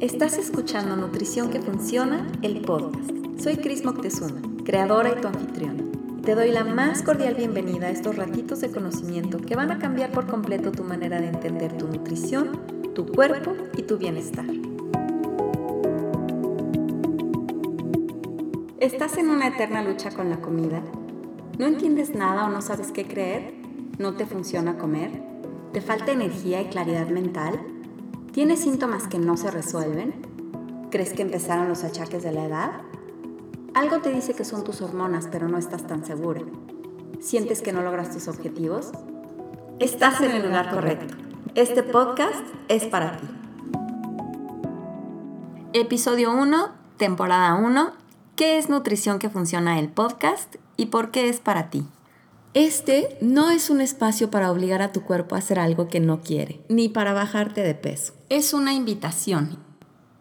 Estás escuchando Nutrición que Funciona, el podcast. Soy Cris Moctezuma, creadora y tu anfitriona. Te doy la más cordial bienvenida a estos ratitos de conocimiento que van a cambiar por completo tu manera de entender tu nutrición, tu cuerpo y tu bienestar. ¿Estás en una eterna lucha con la comida? ¿No entiendes nada o no sabes qué creer? ¿No te funciona comer? ¿Te falta energía y claridad mental? ¿Tienes síntomas que no se resuelven? ¿Crees que empezaron los achaques de la edad? Algo te dice que son tus hormonas, pero no estás tan segura. ¿Sientes que no logras tus objetivos? Estás en el lugar correcto. Este podcast es para ti. Episodio 1, temporada 1. ¿Qué es nutrición que funciona el podcast y por qué es para ti? Este no es un espacio para obligar a tu cuerpo a hacer algo que no quiere, ni para bajarte de peso. Es una invitación.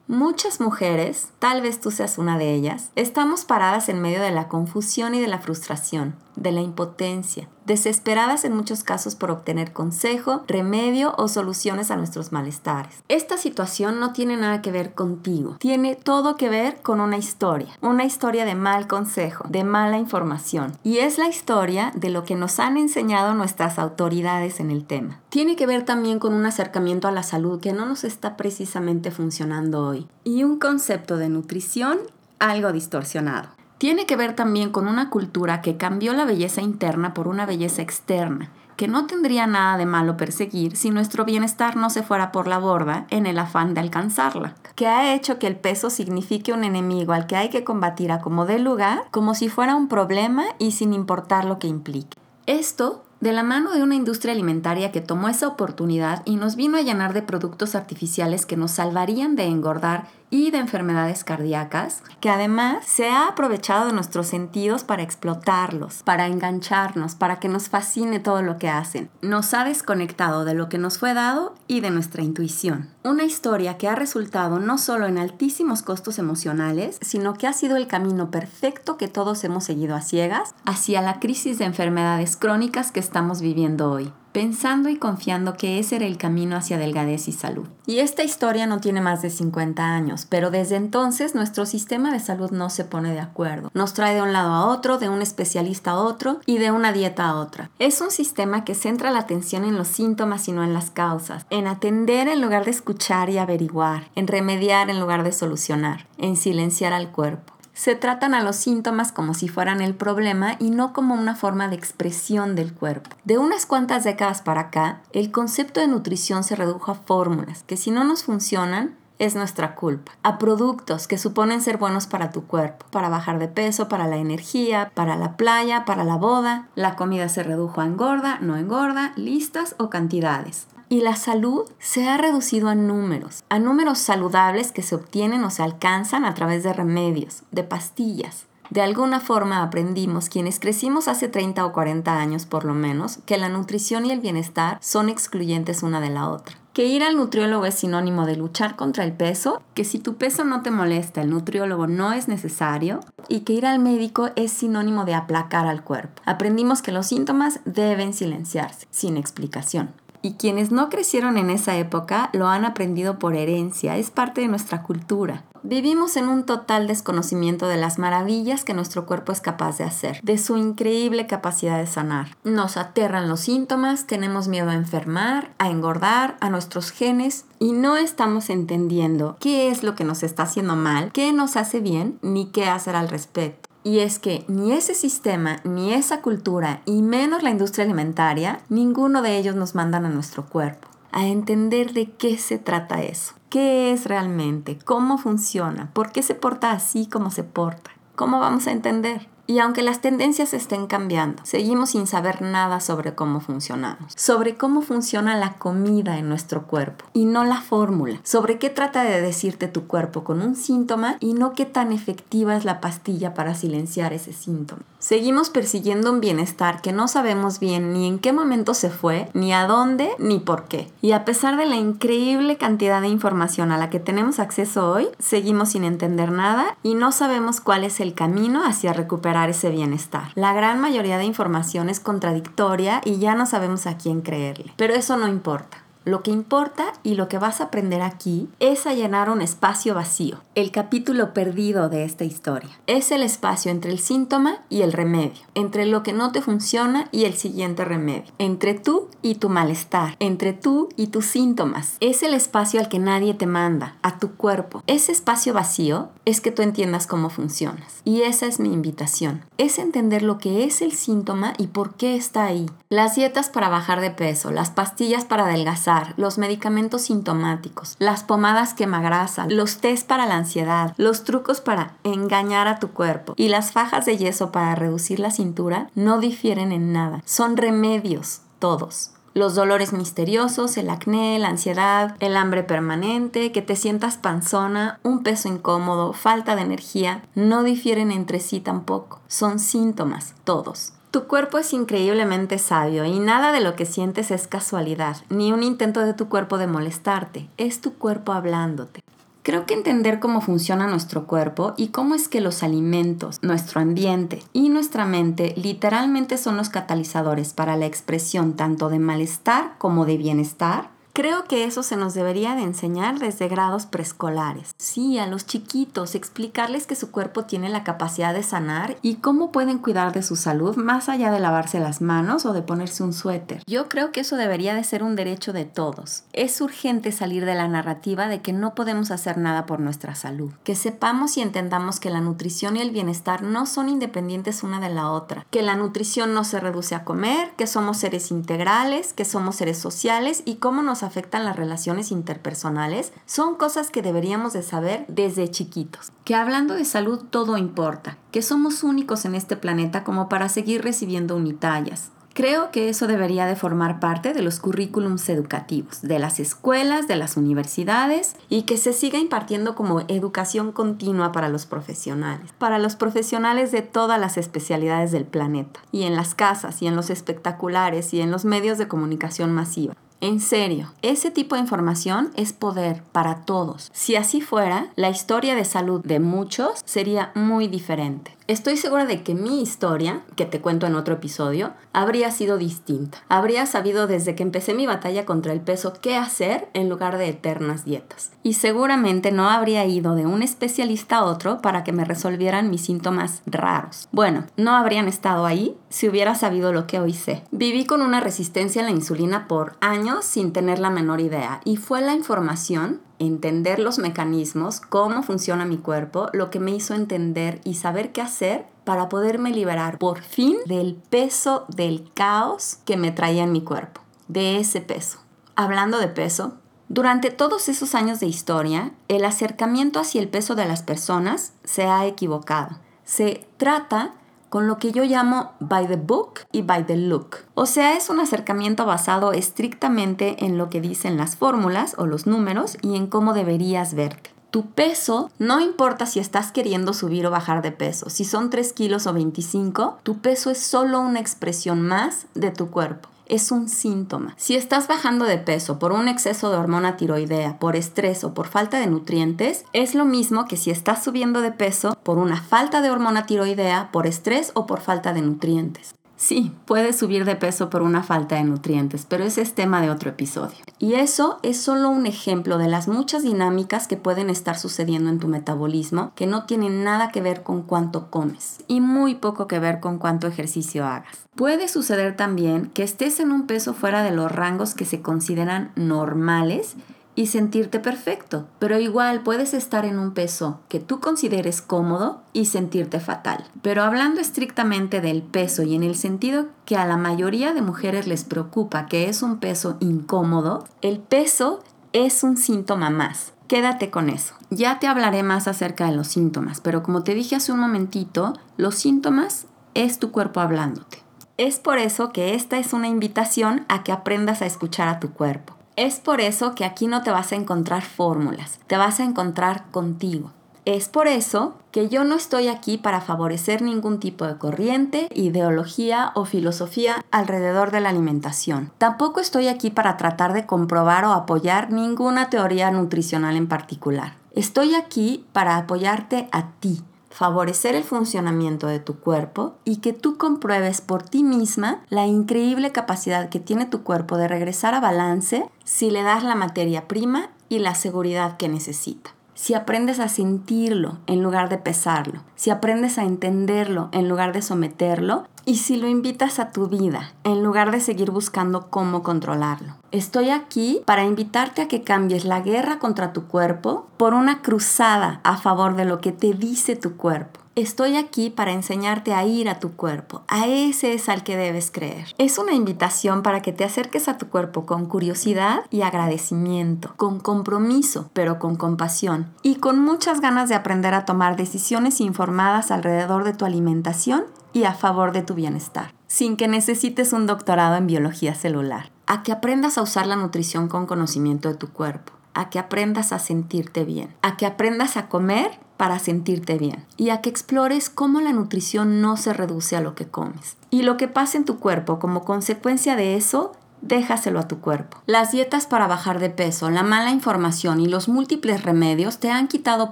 Muchas mujeres, tal vez tú seas una de ellas, estamos paradas en medio de la confusión y de la frustración, de la impotencia, desesperadas en muchos casos por obtener consejo, remedio o soluciones a nuestros malestares. Esta situación no tiene nada que ver contigo, tiene todo que ver con una historia, una historia de mal consejo, de mala información, y es la historia de lo que nos han enseñado nuestras autoridades en el tema. Tiene que ver también con un acercamiento a la salud que no nos está precisamente funcionando hoy, y un concepto de nutrición algo distorsionado. Tiene que ver también con una cultura que cambió la belleza interna por una belleza externa, que no tendría nada de malo perseguir si nuestro bienestar no se fuera por la borda en el afán de alcanzarla, que ha hecho que el peso signifique un enemigo al que hay que combatir a como dé lugar, como si fuera un problema y sin importar lo que implique. Esto de la mano de una industria alimentaria que tomó esa oportunidad y nos vino a llenar de productos artificiales que nos salvarían de engordar y de enfermedades cardíacas, que además se ha aprovechado de nuestros sentidos para explotarlos, para engancharnos, para que nos fascine todo lo que hacen. Nos ha desconectado de lo que nos fue dado y de nuestra intuición. Una historia que ha resultado no solo en altísimos costos emocionales, sino que ha sido el camino perfecto que todos hemos seguido a ciegas hacia la crisis de enfermedades crónicas que estamos viviendo hoy pensando y confiando que ese era el camino hacia delgadez y salud. Y esta historia no tiene más de 50 años, pero desde entonces nuestro sistema de salud no se pone de acuerdo. Nos trae de un lado a otro, de un especialista a otro y de una dieta a otra. Es un sistema que centra la atención en los síntomas y no en las causas, en atender en lugar de escuchar y averiguar, en remediar en lugar de solucionar, en silenciar al cuerpo se tratan a los síntomas como si fueran el problema y no como una forma de expresión del cuerpo. De unas cuantas décadas para acá, el concepto de nutrición se redujo a fórmulas que si no nos funcionan, es nuestra culpa, a productos que suponen ser buenos para tu cuerpo, para bajar de peso, para la energía, para la playa, para la boda. La comida se redujo a engorda, no engorda, listas o cantidades y la salud se ha reducido a números, a números saludables que se obtienen o se alcanzan a través de remedios, de pastillas. De alguna forma aprendimos, quienes crecimos hace 30 o 40 años por lo menos, que la nutrición y el bienestar son excluyentes una de la otra. Que ir al nutriólogo es sinónimo de luchar contra el peso, que si tu peso no te molesta, el nutriólogo no es necesario, y que ir al médico es sinónimo de aplacar al cuerpo. Aprendimos que los síntomas deben silenciarse, sin explicación y quienes no crecieron en esa época lo han aprendido por herencia, es parte de nuestra cultura. Vivimos en un total desconocimiento de las maravillas que nuestro cuerpo es capaz de hacer, de su increíble capacidad de sanar. Nos aterran los síntomas, tenemos miedo a enfermar, a engordar, a nuestros genes y no estamos entendiendo qué es lo que nos está haciendo mal, qué nos hace bien, ni qué hacer al respecto. Y es que ni ese sistema, ni esa cultura, y menos la industria alimentaria, ninguno de ellos nos mandan a nuestro cuerpo a entender de qué se trata eso. ¿Qué es realmente? ¿Cómo funciona? ¿Por qué se porta así como se porta? ¿Cómo vamos a entender? Y aunque las tendencias estén cambiando, seguimos sin saber nada sobre cómo funcionamos, sobre cómo funciona la comida en nuestro cuerpo y no la fórmula, sobre qué trata de decirte tu cuerpo con un síntoma y no qué tan efectiva es la pastilla para silenciar ese síntoma. Seguimos persiguiendo un bienestar que no sabemos bien ni en qué momento se fue, ni a dónde, ni por qué. Y a pesar de la increíble cantidad de información a la que tenemos acceso hoy, seguimos sin entender nada y no sabemos cuál es el camino hacia recuperar ese bienestar. La gran mayoría de información es contradictoria y ya no sabemos a quién creerle. Pero eso no importa. Lo que importa y lo que vas a aprender aquí es a llenar un espacio vacío, el capítulo perdido de esta historia. Es el espacio entre el síntoma y el remedio, entre lo que no te funciona y el siguiente remedio, entre tú y tu malestar, entre tú y tus síntomas. Es el espacio al que nadie te manda, a tu cuerpo. Ese espacio vacío es que tú entiendas cómo funcionas. Y esa es mi invitación. Es entender lo que es el síntoma y por qué está ahí. Las dietas para bajar de peso, las pastillas para adelgazar, los medicamentos sintomáticos, las pomadas quemagrasa, los test para la ansiedad, los trucos para engañar a tu cuerpo y las fajas de yeso para reducir la cintura no difieren en nada. Son remedios, todos los dolores misteriosos, el acné, la ansiedad, el hambre permanente, que te sientas panzona, un peso incómodo, falta de energía, no difieren entre sí tampoco. Son síntomas, todos. Tu cuerpo es increíblemente sabio y nada de lo que sientes es casualidad, ni un intento de tu cuerpo de molestarte, es tu cuerpo hablándote. Creo que entender cómo funciona nuestro cuerpo y cómo es que los alimentos, nuestro ambiente y nuestra mente literalmente son los catalizadores para la expresión tanto de malestar como de bienestar Creo que eso se nos debería de enseñar desde grados preescolares. Sí, a los chiquitos, explicarles que su cuerpo tiene la capacidad de sanar y cómo pueden cuidar de su salud más allá de lavarse las manos o de ponerse un suéter. Yo creo que eso debería de ser un derecho de todos. Es urgente salir de la narrativa de que no podemos hacer nada por nuestra salud. Que sepamos y entendamos que la nutrición y el bienestar no son independientes una de la otra. Que la nutrición no se reduce a comer, que somos seres integrales, que somos seres sociales y cómo nos afectan las relaciones interpersonales son cosas que deberíamos de saber desde chiquitos. Que hablando de salud todo importa, que somos únicos en este planeta como para seguir recibiendo unitallas, Creo que eso debería de formar parte de los currículums educativos, de las escuelas, de las universidades y que se siga impartiendo como educación continua para los profesionales, para los profesionales de todas las especialidades del planeta, y en las casas, y en los espectaculares, y en los medios de comunicación masiva. En serio, ese tipo de información es poder para todos. Si así fuera, la historia de salud de muchos sería muy diferente. Estoy segura de que mi historia, que te cuento en otro episodio, habría sido distinta. Habría sabido desde que empecé mi batalla contra el peso qué hacer en lugar de eternas dietas. Y seguramente no habría ido de un especialista a otro para que me resolvieran mis síntomas raros. Bueno, no habrían estado ahí si hubiera sabido lo que hoy sé. Viví con una resistencia a la insulina por años sin tener la menor idea y fue la información entender los mecanismos, cómo funciona mi cuerpo, lo que me hizo entender y saber qué hacer para poderme liberar por fin del peso del caos que me traía en mi cuerpo, de ese peso. Hablando de peso, durante todos esos años de historia, el acercamiento hacia el peso de las personas se ha equivocado. Se trata con lo que yo llamo by the book y by the look. O sea, es un acercamiento basado estrictamente en lo que dicen las fórmulas o los números y en cómo deberías verte. Tu peso, no importa si estás queriendo subir o bajar de peso, si son 3 kilos o 25, tu peso es solo una expresión más de tu cuerpo es un síntoma. Si estás bajando de peso por un exceso de hormona tiroidea, por estrés o por falta de nutrientes, es lo mismo que si estás subiendo de peso por una falta de hormona tiroidea, por estrés o por falta de nutrientes. Sí, puedes subir de peso por una falta de nutrientes, pero ese es tema de otro episodio. Y eso es solo un ejemplo de las muchas dinámicas que pueden estar sucediendo en tu metabolismo que no tienen nada que ver con cuánto comes y muy poco que ver con cuánto ejercicio hagas. Puede suceder también que estés en un peso fuera de los rangos que se consideran normales y sentirte perfecto, pero igual puedes estar en un peso que tú consideres cómodo y sentirte fatal. Pero hablando estrictamente del peso y en el sentido que a la mayoría de mujeres les preocupa que es un peso incómodo, el peso es un síntoma más. Quédate con eso. Ya te hablaré más acerca de los síntomas, pero como te dije hace un momentito, los síntomas es tu cuerpo hablándote. Es por eso que esta es una invitación a que aprendas a escuchar a tu cuerpo. Es por eso que aquí no te vas a encontrar fórmulas, te vas a encontrar contigo. Es por eso que yo no estoy aquí para favorecer ningún tipo de corriente, ideología o filosofía alrededor de la alimentación. Tampoco estoy aquí para tratar de comprobar o apoyar ninguna teoría nutricional en particular. Estoy aquí para apoyarte a ti, favorecer el funcionamiento de tu cuerpo y que tú compruebes por ti misma la increíble capacidad que tiene tu cuerpo de regresar a balance si le das la materia prima y la seguridad que necesita si aprendes a sentirlo en lugar de pesarlo, si aprendes a entenderlo en lugar de someterlo y si lo invitas a tu vida en lugar de seguir buscando cómo controlarlo. Estoy aquí para invitarte a que cambies la guerra contra tu cuerpo por una cruzada a favor de lo que te dice tu cuerpo. Estoy aquí para enseñarte a ir a tu cuerpo. A ese es al que debes creer. Es una invitación para que te acerques a tu cuerpo con curiosidad y agradecimiento, con compromiso, pero con compasión y con muchas ganas de aprender a tomar decisiones informadas alrededor de tu alimentación y a favor de tu bienestar, sin que necesites un doctorado en biología celular. A que aprendas a usar la nutrición con conocimiento de tu cuerpo a que aprendas a sentirte bien, a que aprendas a comer para sentirte bien y a que explores cómo la nutrición no se reduce a lo que comes. Y lo que pasa en tu cuerpo como consecuencia de eso, déjaselo a tu cuerpo. Las dietas para bajar de peso, la mala información y los múltiples remedios te han quitado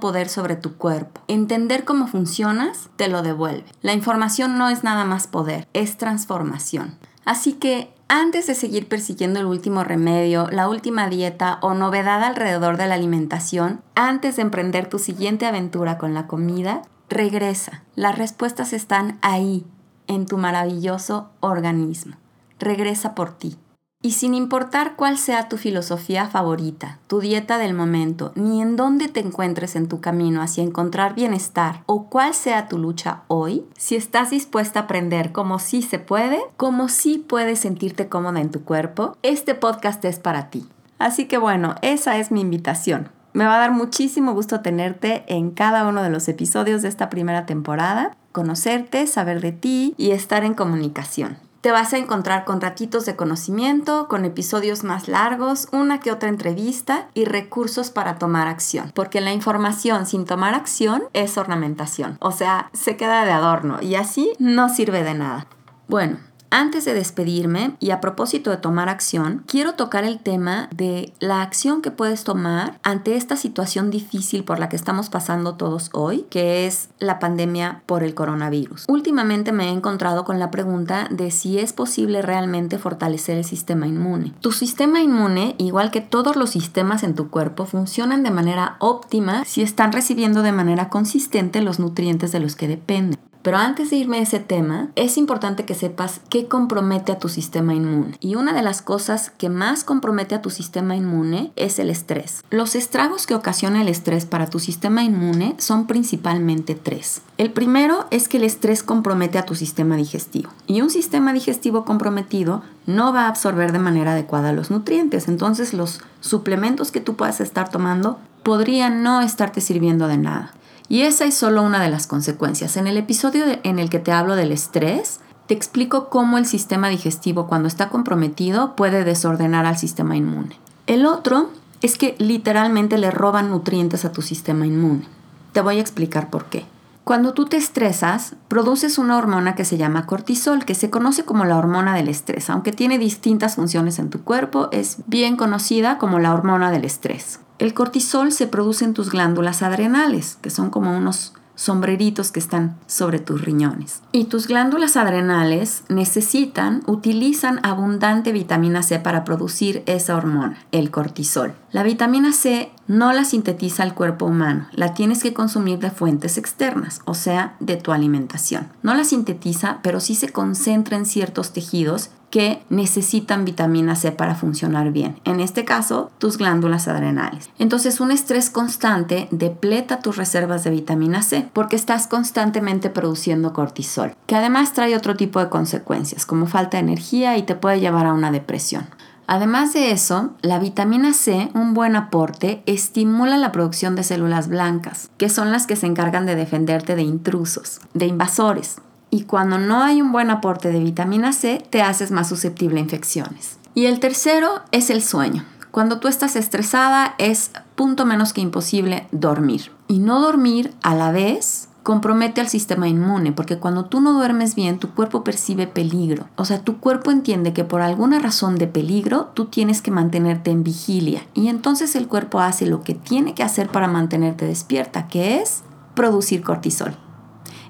poder sobre tu cuerpo. Entender cómo funcionas te lo devuelve. La información no es nada más poder, es transformación. Así que antes de seguir persiguiendo el último remedio, la última dieta o novedad alrededor de la alimentación, antes de emprender tu siguiente aventura con la comida, regresa. Las respuestas están ahí, en tu maravilloso organismo. Regresa por ti. Y sin importar cuál sea tu filosofía favorita, tu dieta del momento, ni en dónde te encuentres en tu camino hacia encontrar bienestar o cuál sea tu lucha hoy, si estás dispuesta a aprender cómo sí se puede, cómo sí puedes sentirte cómoda en tu cuerpo, este podcast es para ti. Así que bueno, esa es mi invitación. Me va a dar muchísimo gusto tenerte en cada uno de los episodios de esta primera temporada, conocerte, saber de ti y estar en comunicación. Te vas a encontrar con ratitos de conocimiento, con episodios más largos, una que otra entrevista y recursos para tomar acción. Porque la información sin tomar acción es ornamentación. O sea, se queda de adorno y así no sirve de nada. Bueno, antes de despedirme y a propósito de tomar acción, quiero tocar el tema de la acción que puedes tomar ante esta situación difícil por la que estamos pasando todos hoy, que es la pandemia por el coronavirus. Últimamente me he encontrado con la pregunta de si es posible realmente fortalecer el sistema inmune. Tu sistema inmune, igual que todos los sistemas en tu cuerpo, funcionan de manera óptima si están recibiendo de manera consistente los nutrientes de los que dependen. Pero antes de irme a ese tema, es importante que sepas qué compromete a tu sistema inmune. Y una de las cosas que más compromete a tu sistema inmune es el estrés. Los estragos que ocasiona el estrés para tu sistema inmune son principalmente tres. El primero es que el estrés compromete a tu sistema digestivo. Y un sistema digestivo comprometido no va a absorber de manera adecuada los nutrientes. Entonces los suplementos que tú puedas estar tomando podrían no estarte sirviendo de nada. Y esa es solo una de las consecuencias. En el episodio en el que te hablo del estrés, te explico cómo el sistema digestivo cuando está comprometido puede desordenar al sistema inmune. El otro es que literalmente le roban nutrientes a tu sistema inmune. Te voy a explicar por qué. Cuando tú te estresas, produces una hormona que se llama cortisol, que se conoce como la hormona del estrés. Aunque tiene distintas funciones en tu cuerpo, es bien conocida como la hormona del estrés. El cortisol se produce en tus glándulas adrenales, que son como unos sombreritos que están sobre tus riñones. Y tus glándulas adrenales necesitan, utilizan abundante vitamina C para producir esa hormona, el cortisol. La vitamina C no la sintetiza el cuerpo humano, la tienes que consumir de fuentes externas, o sea, de tu alimentación. No la sintetiza, pero sí se concentra en ciertos tejidos que necesitan vitamina C para funcionar bien. En este caso, tus glándulas adrenales. Entonces, un estrés constante depleta tus reservas de vitamina C porque estás constantemente produciendo cortisol, que además trae otro tipo de consecuencias, como falta de energía y te puede llevar a una depresión. Además de eso, la vitamina C, un buen aporte, estimula la producción de células blancas, que son las que se encargan de defenderte de intrusos, de invasores y cuando no hay un buen aporte de vitamina C, te haces más susceptible a infecciones. Y el tercero es el sueño. Cuando tú estás estresada es punto menos que imposible dormir. Y no dormir a la vez compromete al sistema inmune, porque cuando tú no duermes bien, tu cuerpo percibe peligro. O sea, tu cuerpo entiende que por alguna razón de peligro, tú tienes que mantenerte en vigilia. Y entonces el cuerpo hace lo que tiene que hacer para mantenerte despierta, que es producir cortisol.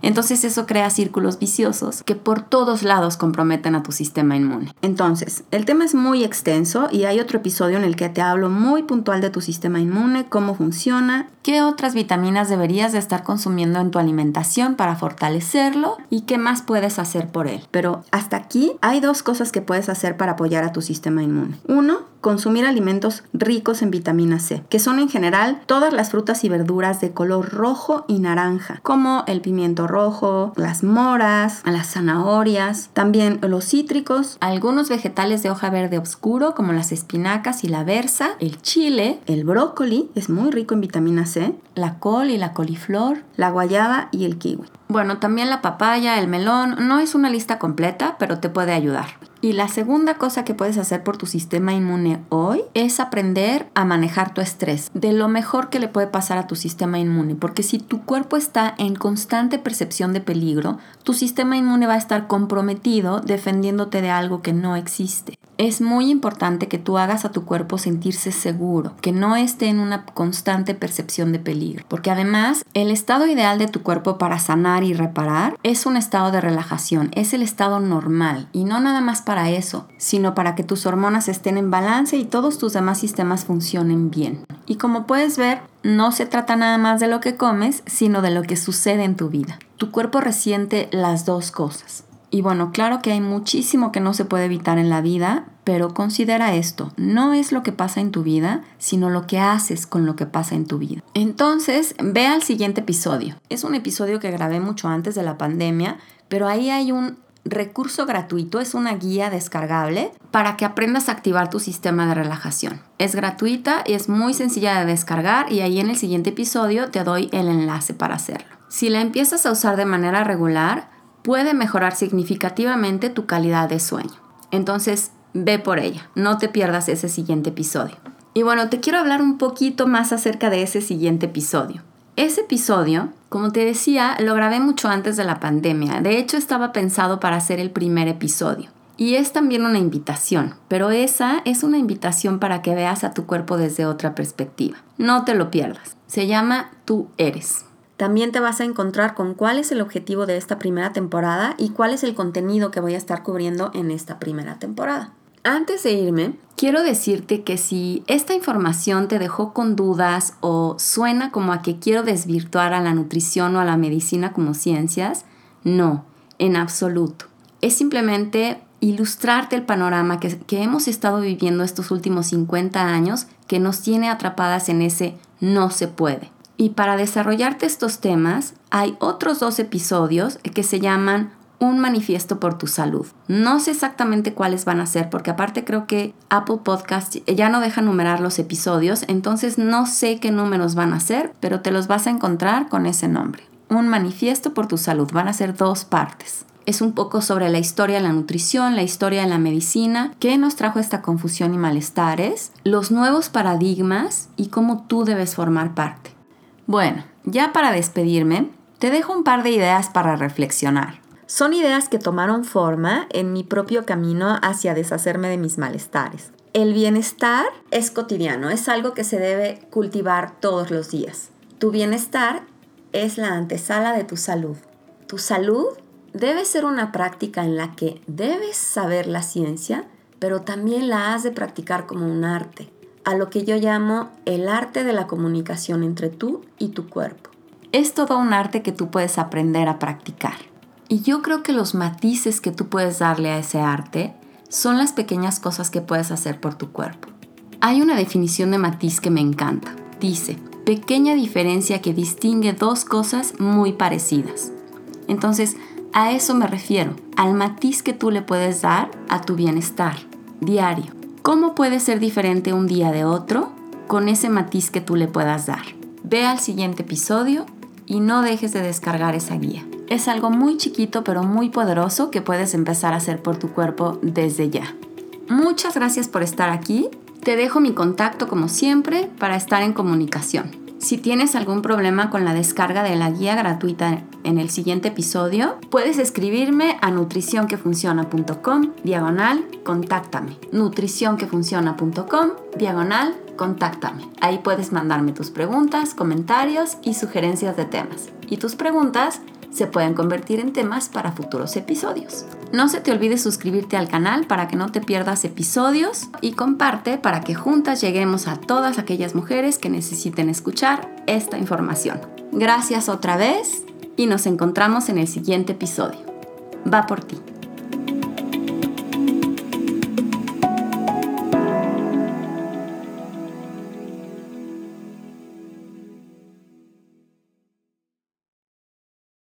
Entonces eso crea círculos viciosos que por todos lados comprometen a tu sistema inmune. Entonces, el tema es muy extenso y hay otro episodio en el que te hablo muy puntual de tu sistema inmune, cómo funciona, qué otras vitaminas deberías de estar consumiendo en tu alimentación para fortalecerlo y qué más puedes hacer por él. Pero hasta aquí hay dos cosas que puedes hacer para apoyar a tu sistema inmune. Uno, consumir alimentos ricos en vitamina C, que son en general todas las frutas y verduras de color rojo y naranja, como el pimiento rojo, las moras, las zanahorias, también los cítricos, algunos vegetales de hoja verde oscuro como las espinacas y la berza, el chile, el brócoli, es muy rico en vitamina C, la col y la coliflor, la guayaba y el kiwi. Bueno, también la papaya, el melón, no es una lista completa, pero te puede ayudar. Y la segunda cosa que puedes hacer por tu sistema inmune hoy es aprender a manejar tu estrés, de lo mejor que le puede pasar a tu sistema inmune, porque si tu cuerpo está en constante percepción de peligro, tu sistema inmune va a estar comprometido defendiéndote de algo que no existe. Es muy importante que tú hagas a tu cuerpo sentirse seguro, que no esté en una constante percepción de peligro, porque además el estado ideal de tu cuerpo para sanar y reparar es un estado de relajación, es el estado normal y no nada más para eso, sino para que tus hormonas estén en balance y todos tus demás sistemas funcionen bien. Y como puedes ver, no se trata nada más de lo que comes, sino de lo que sucede en tu vida. Tu cuerpo resiente las dos cosas. Y bueno, claro que hay muchísimo que no se puede evitar en la vida, pero considera esto, no es lo que pasa en tu vida, sino lo que haces con lo que pasa en tu vida. Entonces, ve al siguiente episodio. Es un episodio que grabé mucho antes de la pandemia, pero ahí hay un recurso gratuito, es una guía descargable para que aprendas a activar tu sistema de relajación. Es gratuita y es muy sencilla de descargar y ahí en el siguiente episodio te doy el enlace para hacerlo. Si la empiezas a usar de manera regular, puede mejorar significativamente tu calidad de sueño. Entonces, ve por ella, no te pierdas ese siguiente episodio. Y bueno, te quiero hablar un poquito más acerca de ese siguiente episodio. Ese episodio, como te decía, lo grabé mucho antes de la pandemia. De hecho, estaba pensado para hacer el primer episodio. Y es también una invitación, pero esa es una invitación para que veas a tu cuerpo desde otra perspectiva. No te lo pierdas. Se llama Tú eres. También te vas a encontrar con cuál es el objetivo de esta primera temporada y cuál es el contenido que voy a estar cubriendo en esta primera temporada. Antes de irme, quiero decirte que si esta información te dejó con dudas o suena como a que quiero desvirtuar a la nutrición o a la medicina como ciencias, no, en absoluto. Es simplemente ilustrarte el panorama que, que hemos estado viviendo estos últimos 50 años que nos tiene atrapadas en ese no se puede. Y para desarrollarte estos temas, hay otros dos episodios que se llaman Un manifiesto por tu salud. No sé exactamente cuáles van a ser, porque aparte creo que Apple Podcast ya no deja numerar los episodios, entonces no sé qué números van a ser, pero te los vas a encontrar con ese nombre. Un manifiesto por tu salud. Van a ser dos partes. Es un poco sobre la historia de la nutrición, la historia de la medicina, qué nos trajo esta confusión y malestares, los nuevos paradigmas y cómo tú debes formar parte. Bueno, ya para despedirme, te dejo un par de ideas para reflexionar. Son ideas que tomaron forma en mi propio camino hacia deshacerme de mis malestares. El bienestar es cotidiano, es algo que se debe cultivar todos los días. Tu bienestar es la antesala de tu salud. Tu salud debe ser una práctica en la que debes saber la ciencia, pero también la has de practicar como un arte a lo que yo llamo el arte de la comunicación entre tú y tu cuerpo. Es todo un arte que tú puedes aprender a practicar. Y yo creo que los matices que tú puedes darle a ese arte son las pequeñas cosas que puedes hacer por tu cuerpo. Hay una definición de matiz que me encanta. Dice, pequeña diferencia que distingue dos cosas muy parecidas. Entonces, a eso me refiero, al matiz que tú le puedes dar a tu bienestar diario. ¿Cómo puede ser diferente un día de otro con ese matiz que tú le puedas dar? Ve al siguiente episodio y no dejes de descargar esa guía. Es algo muy chiquito pero muy poderoso que puedes empezar a hacer por tu cuerpo desde ya. Muchas gracias por estar aquí. Te dejo mi contacto como siempre para estar en comunicación. Si tienes algún problema con la descarga de la guía gratuita en el siguiente episodio, puedes escribirme a nutricionquefunciona.com diagonal contáctame. nutricionquefunciona.com diagonal contáctame. Ahí puedes mandarme tus preguntas, comentarios y sugerencias de temas. Y tus preguntas se pueden convertir en temas para futuros episodios. No se te olvide suscribirte al canal para que no te pierdas episodios y comparte para que juntas lleguemos a todas aquellas mujeres que necesiten escuchar esta información. Gracias otra vez y nos encontramos en el siguiente episodio. Va por ti.